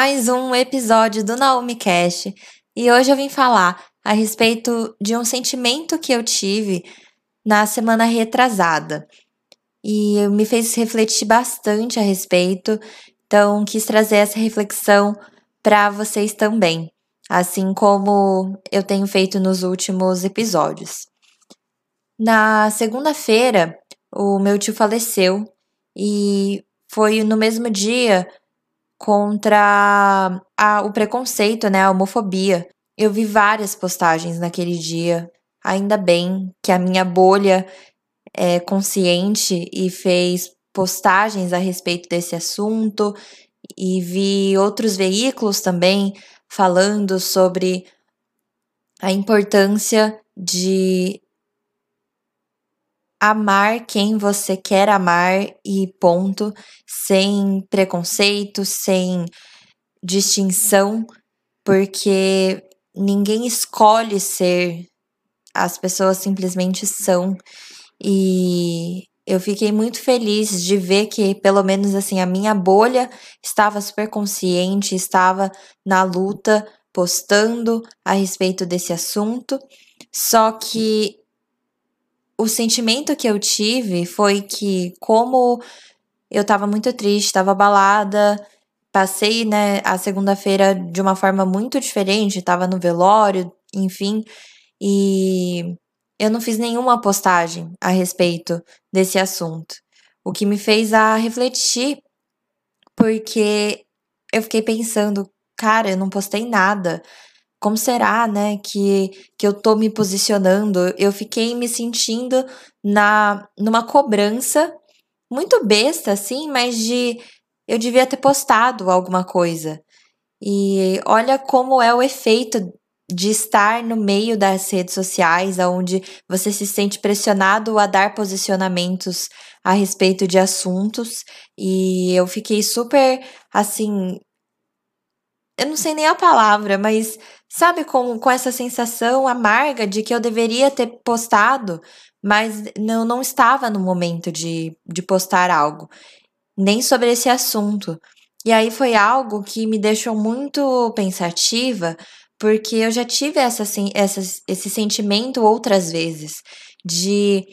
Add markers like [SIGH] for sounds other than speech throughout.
mais um episódio do Naomi Cash e hoje eu vim falar a respeito de um sentimento que eu tive na semana retrasada e me fez refletir bastante a respeito, então quis trazer essa reflexão para vocês também, assim como eu tenho feito nos últimos episódios. Na segunda-feira, o meu tio faleceu e foi no mesmo dia contra a, o preconceito, né, a homofobia. Eu vi várias postagens naquele dia. Ainda bem que a minha bolha é consciente e fez postagens a respeito desse assunto e vi outros veículos também falando sobre a importância de amar quem você quer amar e ponto, sem preconceito, sem distinção, porque ninguém escolhe ser, as pessoas simplesmente são. E eu fiquei muito feliz de ver que, pelo menos assim, a minha bolha estava super consciente, estava na luta, postando a respeito desse assunto. Só que o sentimento que eu tive foi que, como eu tava muito triste, tava abalada, passei, né, a segunda-feira de uma forma muito diferente, tava no velório, enfim, e eu não fiz nenhuma postagem a respeito desse assunto. O que me fez a refletir, porque eu fiquei pensando, cara, eu não postei nada como será, né, que, que eu tô me posicionando? Eu fiquei me sentindo na numa cobrança muito besta, assim, mas de eu devia ter postado alguma coisa. E olha como é o efeito de estar no meio das redes sociais, onde você se sente pressionado a dar posicionamentos a respeito de assuntos. E eu fiquei super, assim, eu não sei nem a palavra, mas sabe com, com essa sensação amarga de que eu deveria ter postado, mas eu não estava no momento de, de postar algo, nem sobre esse assunto. E aí foi algo que me deixou muito pensativa, porque eu já tive essa, essa, esse sentimento outras vezes de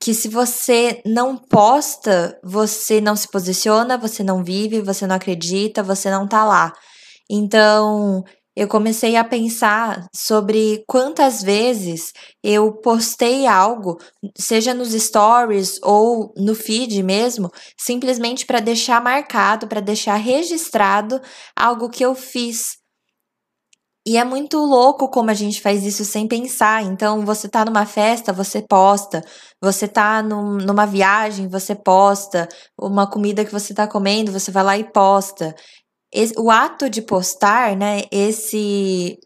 que se você não posta, você não se posiciona, você não vive, você não acredita, você não tá lá. Então, eu comecei a pensar sobre quantas vezes eu postei algo, seja nos stories ou no feed mesmo, simplesmente para deixar marcado, para deixar registrado algo que eu fiz. E é muito louco como a gente faz isso sem pensar. Então, você tá numa festa, você posta. Você tá num, numa viagem, você posta. Uma comida que você tá comendo, você vai lá e posta. Esse, o ato de postar, né? Esse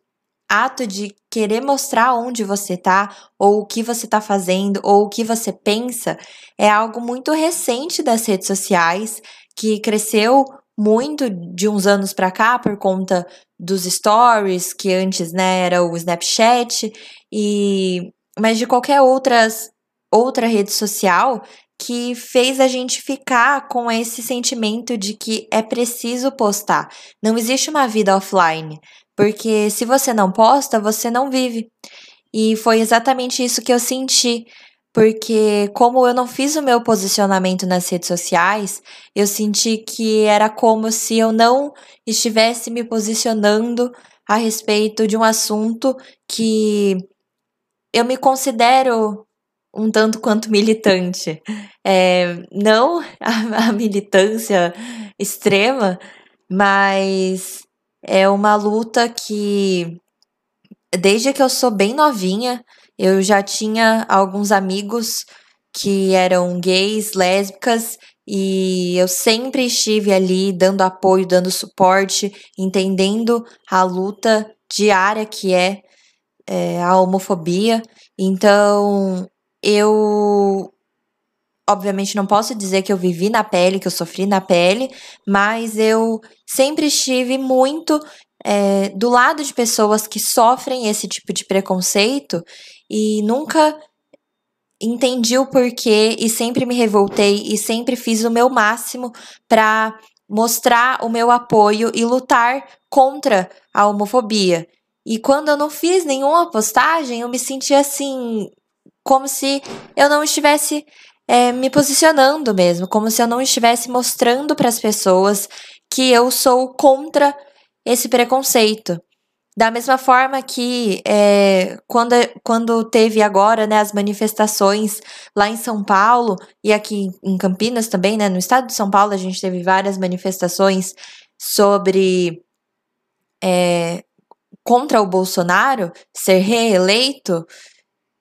ato de querer mostrar onde você tá, ou o que você tá fazendo, ou o que você pensa, é algo muito recente das redes sociais, que cresceu muito de uns anos para cá por conta dos stories, que antes, né, era o Snapchat, e mas de qualquer outras outra rede social que fez a gente ficar com esse sentimento de que é preciso postar. Não existe uma vida offline, porque se você não posta, você não vive. E foi exatamente isso que eu senti porque como eu não fiz o meu posicionamento nas redes sociais, eu senti que era como se eu não estivesse me posicionando a respeito de um assunto que eu me considero um tanto quanto militante. É, não a, a militância extrema, mas é uma luta que, desde que eu sou bem novinha, eu já tinha alguns amigos que eram gays, lésbicas, e eu sempre estive ali dando apoio, dando suporte, entendendo a luta diária que é, é a homofobia. Então, eu obviamente não posso dizer que eu vivi na pele, que eu sofri na pele, mas eu sempre estive muito é, do lado de pessoas que sofrem esse tipo de preconceito e nunca entendi o porquê e sempre me revoltei e sempre fiz o meu máximo para mostrar o meu apoio e lutar contra a homofobia. E quando eu não fiz nenhuma postagem, eu me senti assim, como se eu não estivesse é, me posicionando mesmo, como se eu não estivesse mostrando para as pessoas que eu sou contra esse preconceito. Da mesma forma que é, quando, quando teve agora né, as manifestações lá em São Paulo e aqui em Campinas também, né, no estado de São Paulo, a gente teve várias manifestações sobre é, contra o Bolsonaro ser reeleito.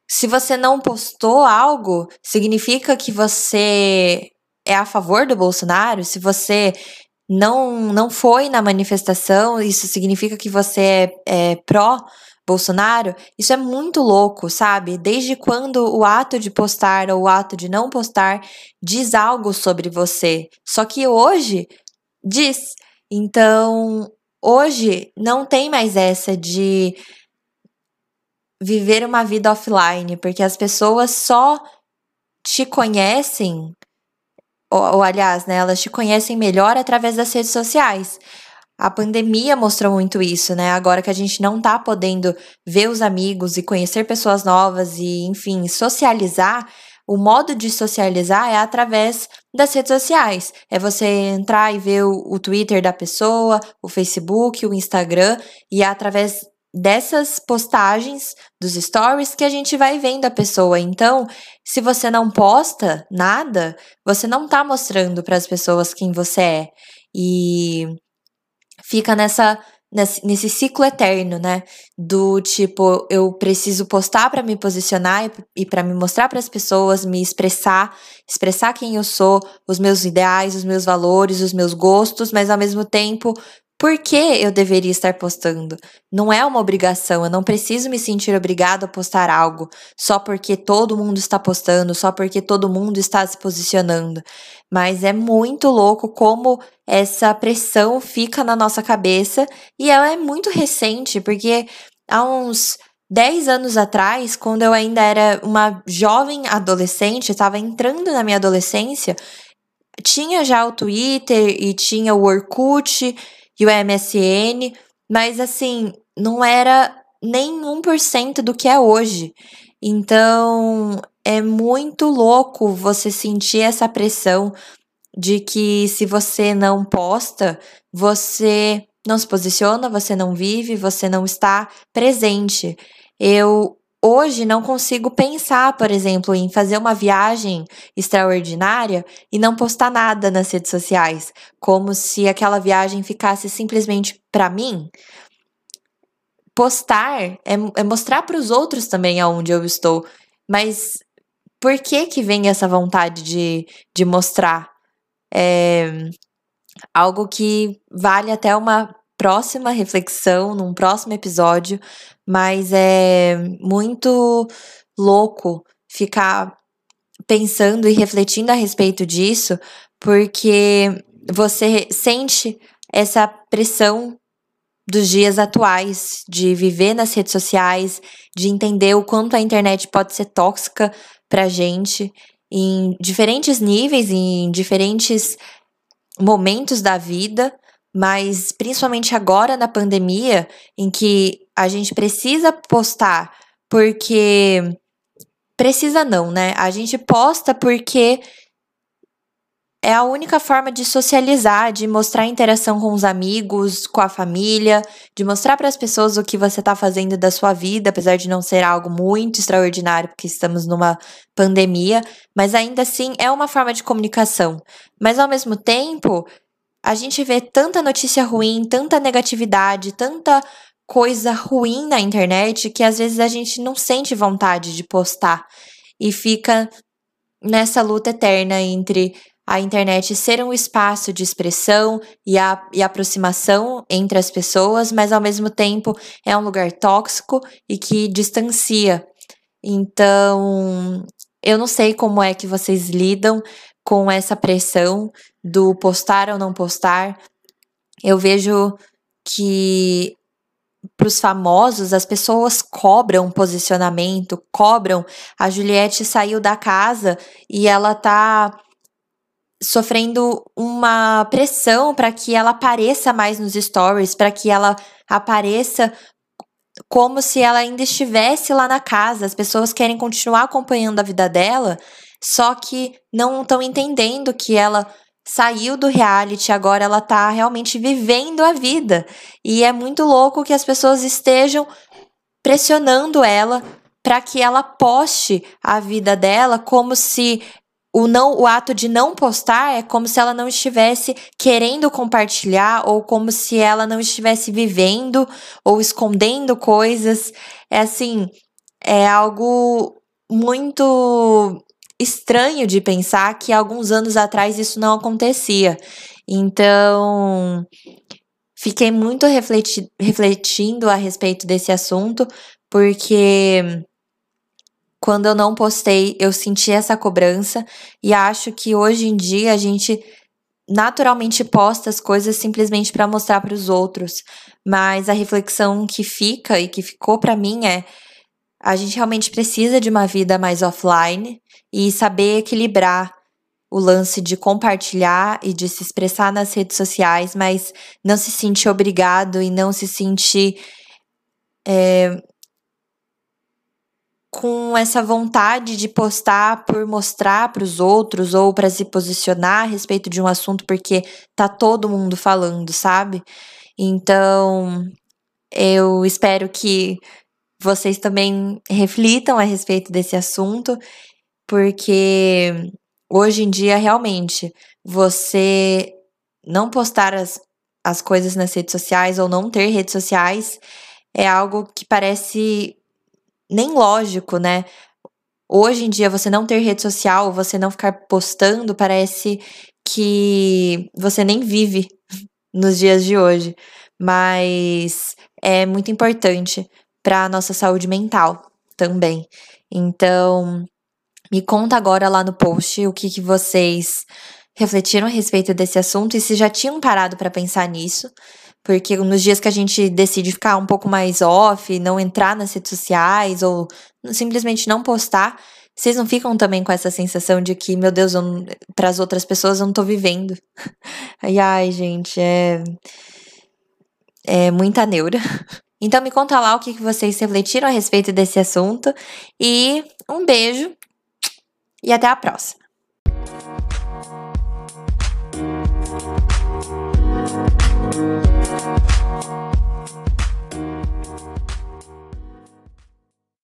Se você não postou algo, significa que você é a favor do Bolsonaro? Se você não, não foi na manifestação, isso significa que você é, é pró Bolsonaro, isso é muito louco, sabe? Desde quando o ato de postar ou o ato de não postar diz algo sobre você. Só que hoje diz. Então, hoje não tem mais essa de viver uma vida offline, porque as pessoas só te conhecem ou, ou aliás, né, elas te conhecem melhor através das redes sociais. A pandemia mostrou muito isso, né? Agora que a gente não tá podendo ver os amigos e conhecer pessoas novas e, enfim, socializar, o modo de socializar é através das redes sociais. É você entrar e ver o, o Twitter da pessoa, o Facebook, o Instagram, e é através dessas postagens dos stories que a gente vai vendo a pessoa. Então, se você não posta nada, você não tá mostrando para as pessoas quem você é. E fica nessa nesse, ciclo eterno, né? Do tipo, eu preciso postar para me posicionar e para me mostrar para as pessoas, me expressar, expressar quem eu sou, os meus ideais, os meus valores, os meus gostos, mas ao mesmo tempo por que eu deveria estar postando? Não é uma obrigação, eu não preciso me sentir obrigado a postar algo só porque todo mundo está postando, só porque todo mundo está se posicionando. Mas é muito louco como essa pressão fica na nossa cabeça e ela é muito recente, porque há uns 10 anos atrás, quando eu ainda era uma jovem adolescente, estava entrando na minha adolescência, tinha já o Twitter e tinha o Orkut e o MSN, mas assim, não era nem 1% do que é hoje. Então, é muito louco você sentir essa pressão de que se você não posta, você não se posiciona, você não vive, você não está presente. Eu Hoje não consigo pensar, por exemplo, em fazer uma viagem extraordinária e não postar nada nas redes sociais, como se aquela viagem ficasse simplesmente para mim. Postar é, é mostrar para os outros também aonde eu estou, mas por que que vem essa vontade de, de mostrar? É algo que vale até uma próxima reflexão, num próximo episódio, mas é muito louco ficar pensando e refletindo a respeito disso, porque você sente essa pressão dos dias atuais, de viver nas redes sociais, de entender o quanto a internet pode ser tóxica pra gente em diferentes níveis, em diferentes momentos da vida, mas principalmente agora na pandemia, em que a gente precisa postar porque. Precisa não, né? A gente posta porque é a única forma de socializar, de mostrar interação com os amigos, com a família, de mostrar para as pessoas o que você está fazendo da sua vida, apesar de não ser algo muito extraordinário, porque estamos numa pandemia, mas ainda assim é uma forma de comunicação. Mas ao mesmo tempo, a gente vê tanta notícia ruim, tanta negatividade, tanta coisa ruim na internet que às vezes a gente não sente vontade de postar e fica nessa luta eterna entre a internet ser um espaço de expressão e, a, e aproximação entre as pessoas, mas ao mesmo tempo é um lugar tóxico e que distancia. Então, eu não sei como é que vocês lidam com essa pressão do postar ou não postar. Eu vejo que para os famosos as pessoas cobram posicionamento, cobram. A Juliette saiu da casa e ela tá sofrendo uma pressão para que ela apareça mais nos stories, para que ela apareça como se ela ainda estivesse lá na casa. As pessoas querem continuar acompanhando a vida dela, só que não estão entendendo que ela saiu do reality, agora ela tá realmente vivendo a vida. E é muito louco que as pessoas estejam pressionando ela para que ela poste a vida dela como se o não o ato de não postar é como se ela não estivesse querendo compartilhar ou como se ela não estivesse vivendo ou escondendo coisas. É assim, é algo muito estranho de pensar que alguns anos atrás isso não acontecia. Então, fiquei muito refleti refletindo a respeito desse assunto, porque quando eu não postei, eu senti essa cobrança e acho que hoje em dia a gente naturalmente posta as coisas simplesmente para mostrar para os outros, mas a reflexão que fica e que ficou para mim é a gente realmente precisa de uma vida mais offline e saber equilibrar o lance de compartilhar e de se expressar nas redes sociais, mas não se sentir obrigado e não se sentir é, com essa vontade de postar por mostrar para os outros ou para se posicionar a respeito de um assunto porque tá todo mundo falando, sabe? Então, eu espero que vocês também reflitam a respeito desse assunto, porque hoje em dia realmente você não postar as, as coisas nas redes sociais ou não ter redes sociais é algo que parece nem lógico, né? Hoje em dia, você não ter rede social, você não ficar postando, parece que você nem vive [LAUGHS] nos dias de hoje. Mas é muito importante para a nossa saúde mental também. Então, me conta agora lá no post o que, que vocês refletiram a respeito desse assunto e se já tinham parado para pensar nisso. Porque nos dias que a gente decide ficar um pouco mais off, não entrar nas redes sociais ou simplesmente não postar, vocês não ficam também com essa sensação de que, meu Deus, para as outras pessoas eu não tô vivendo. [LAUGHS] Ai, ai, gente, é. É muita neura. [LAUGHS] Então me conta lá o que vocês refletiram a respeito desse assunto. E um beijo e até a próxima.